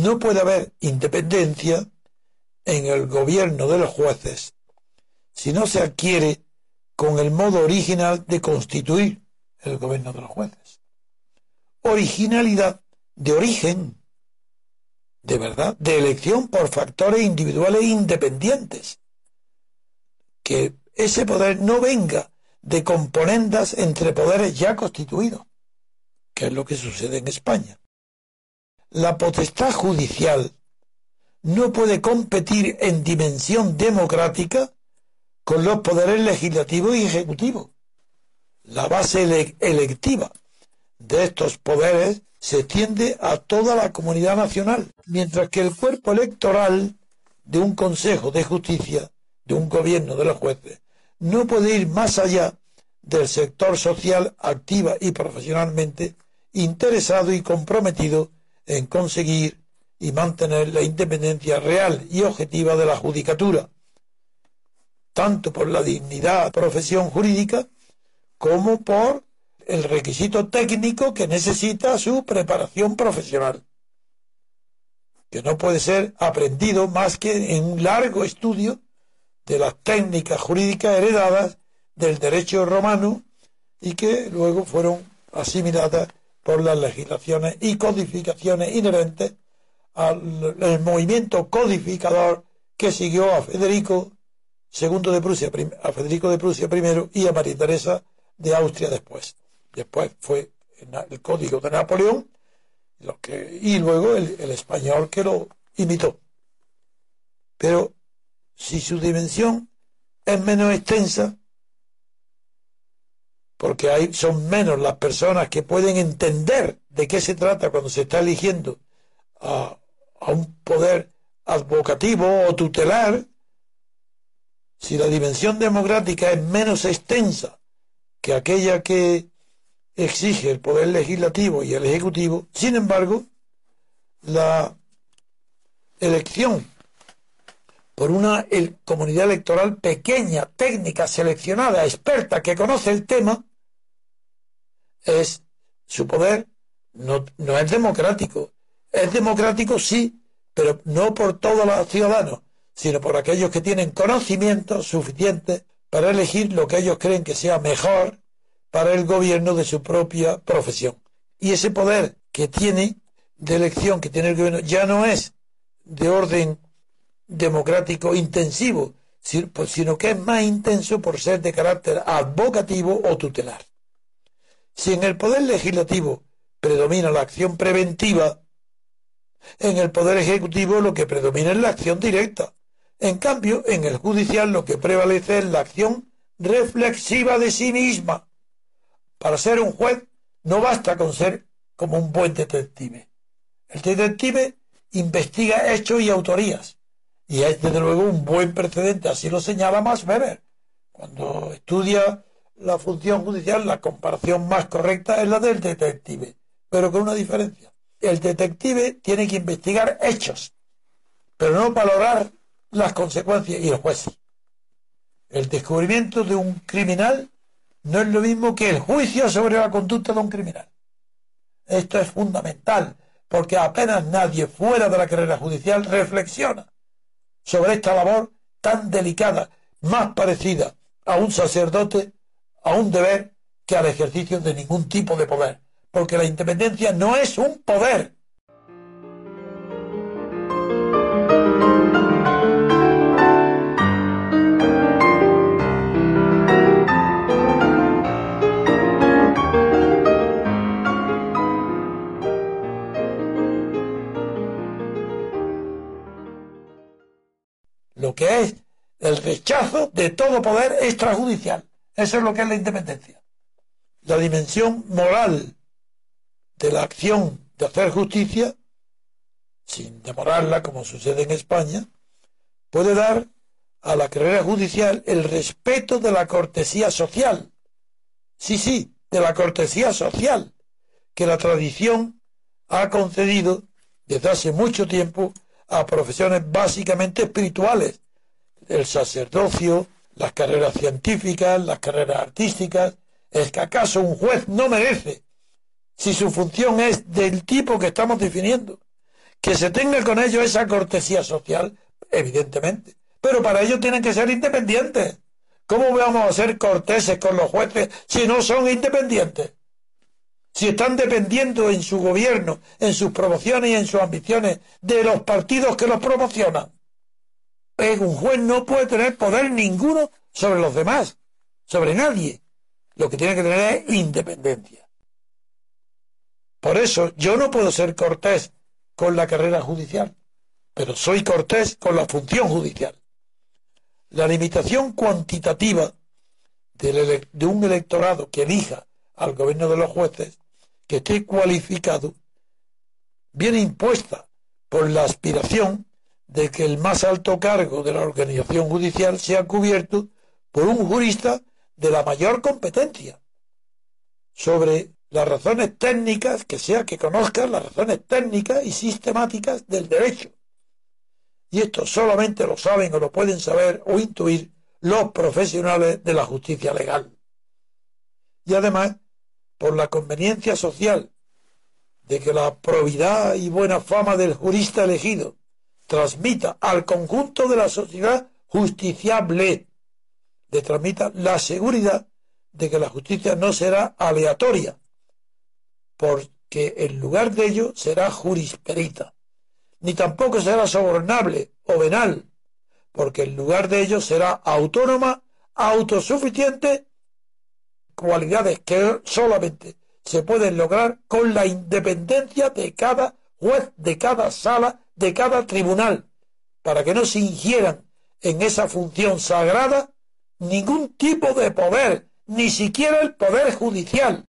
no puede haber independencia en el gobierno de los jueces si no se adquiere con el modo original de constituir el gobierno de los jueces. Originalidad de origen, de verdad, de elección por factores individuales independientes. Que ese poder no venga de componendas entre poderes ya constituidos, que es lo que sucede en España. La potestad judicial no puede competir en dimensión democrática con los poderes legislativo y ejecutivo. La base electiva de estos poderes se extiende a toda la comunidad nacional, mientras que el cuerpo electoral de un Consejo de Justicia, de un gobierno de los jueces, no puede ir más allá del sector social activa y profesionalmente interesado y comprometido en conseguir y mantener la independencia real y objetiva de la judicatura, tanto por la dignidad profesión jurídica como por el requisito técnico que necesita su preparación profesional, que no puede ser aprendido más que en un largo estudio de las técnicas jurídicas heredadas del derecho romano y que luego fueron asimiladas por las legislaciones y codificaciones inherentes al movimiento codificador que siguió a Federico II de Prusia, a Federico de Prusia primero y a María Teresa de Austria después. Después fue el código de Napoleón y luego el español que lo imitó. Pero si su dimensión es menos extensa, porque hay, son menos las personas que pueden entender de qué se trata cuando se está eligiendo a, a un poder advocativo o tutelar, si la dimensión democrática es menos extensa que aquella que exige el poder legislativo y el ejecutivo, sin embargo, la elección por una comunidad electoral pequeña, técnica, seleccionada, experta, que conoce el tema, es su poder no, no es democrático. Es democrático, sí, pero no por todos los ciudadanos, sino por aquellos que tienen conocimiento suficiente para elegir lo que ellos creen que sea mejor para el gobierno de su propia profesión. Y ese poder que tiene de elección que tiene el gobierno ya no es de orden democrático intensivo, pues, sino que es más intenso por ser de carácter advocativo o tutelar. Si en el poder legislativo predomina la acción preventiva, en el poder ejecutivo lo que predomina es la acción directa. En cambio, en el judicial lo que prevalece es la acción reflexiva de sí misma. Para ser un juez no basta con ser como un buen detective. El detective investiga hechos y autorías. Y es desde luego un buen precedente, así lo señala Max Weber. Cuando estudia la función judicial, la comparación más correcta es la del detective, pero con una diferencia. El detective tiene que investigar hechos, pero no valorar las consecuencias y el juez. El descubrimiento de un criminal no es lo mismo que el juicio sobre la conducta de un criminal. Esto es fundamental, porque apenas nadie fuera de la carrera judicial reflexiona sobre esta labor tan delicada, más parecida a un sacerdote a un deber que al ejercicio de ningún tipo de poder, porque la independencia no es un poder. Lo que es el rechazo de todo poder extrajudicial. Eso es lo que es la independencia. La dimensión moral de la acción de hacer justicia, sin demorarla como sucede en España, puede dar a la carrera judicial el respeto de la cortesía social. Sí, sí, de la cortesía social que la tradición ha concedido desde hace mucho tiempo a profesiones básicamente espirituales, el sacerdocio, las carreras científicas, las carreras artísticas. ¿Es que acaso un juez no merece, si su función es del tipo que estamos definiendo, Que se tenga con ellos esa cortesía social, evidentemente. Pero para ello tienen que ser independientes. ¿Cómo vamos a ser corteses con los jueces si no son independientes? Si están dependiendo en su gobierno, en sus promociones y en sus ambiciones de los partidos que los promocionan. Un juez no puede tener poder ninguno sobre los demás, sobre nadie. Lo que tiene que tener es independencia. Por eso yo no puedo ser cortés con la carrera judicial, pero soy cortés con la función judicial. La limitación cuantitativa de un electorado que elija al gobierno de los jueces que esté cualificado viene impuesta por la aspiración de que el más alto cargo de la organización judicial sea cubierto por un jurista de la mayor competencia sobre las razones técnicas, que sea que conozca las razones técnicas y sistemáticas del derecho. Y esto solamente lo saben o lo pueden saber o intuir los profesionales de la justicia legal. Y además, por la conveniencia social de que la probidad y buena fama del jurista elegido transmita al conjunto de la sociedad justiciable, le transmita la seguridad de que la justicia no será aleatoria, porque en lugar de ello será jurisperita, ni tampoco será sobornable o venal, porque en lugar de ello será autónoma, autosuficiente cualidades que solamente se pueden lograr con la independencia de cada juez, de cada sala, de cada tribunal, para que no se ingieran en esa función sagrada ningún tipo de poder, ni siquiera el poder judicial,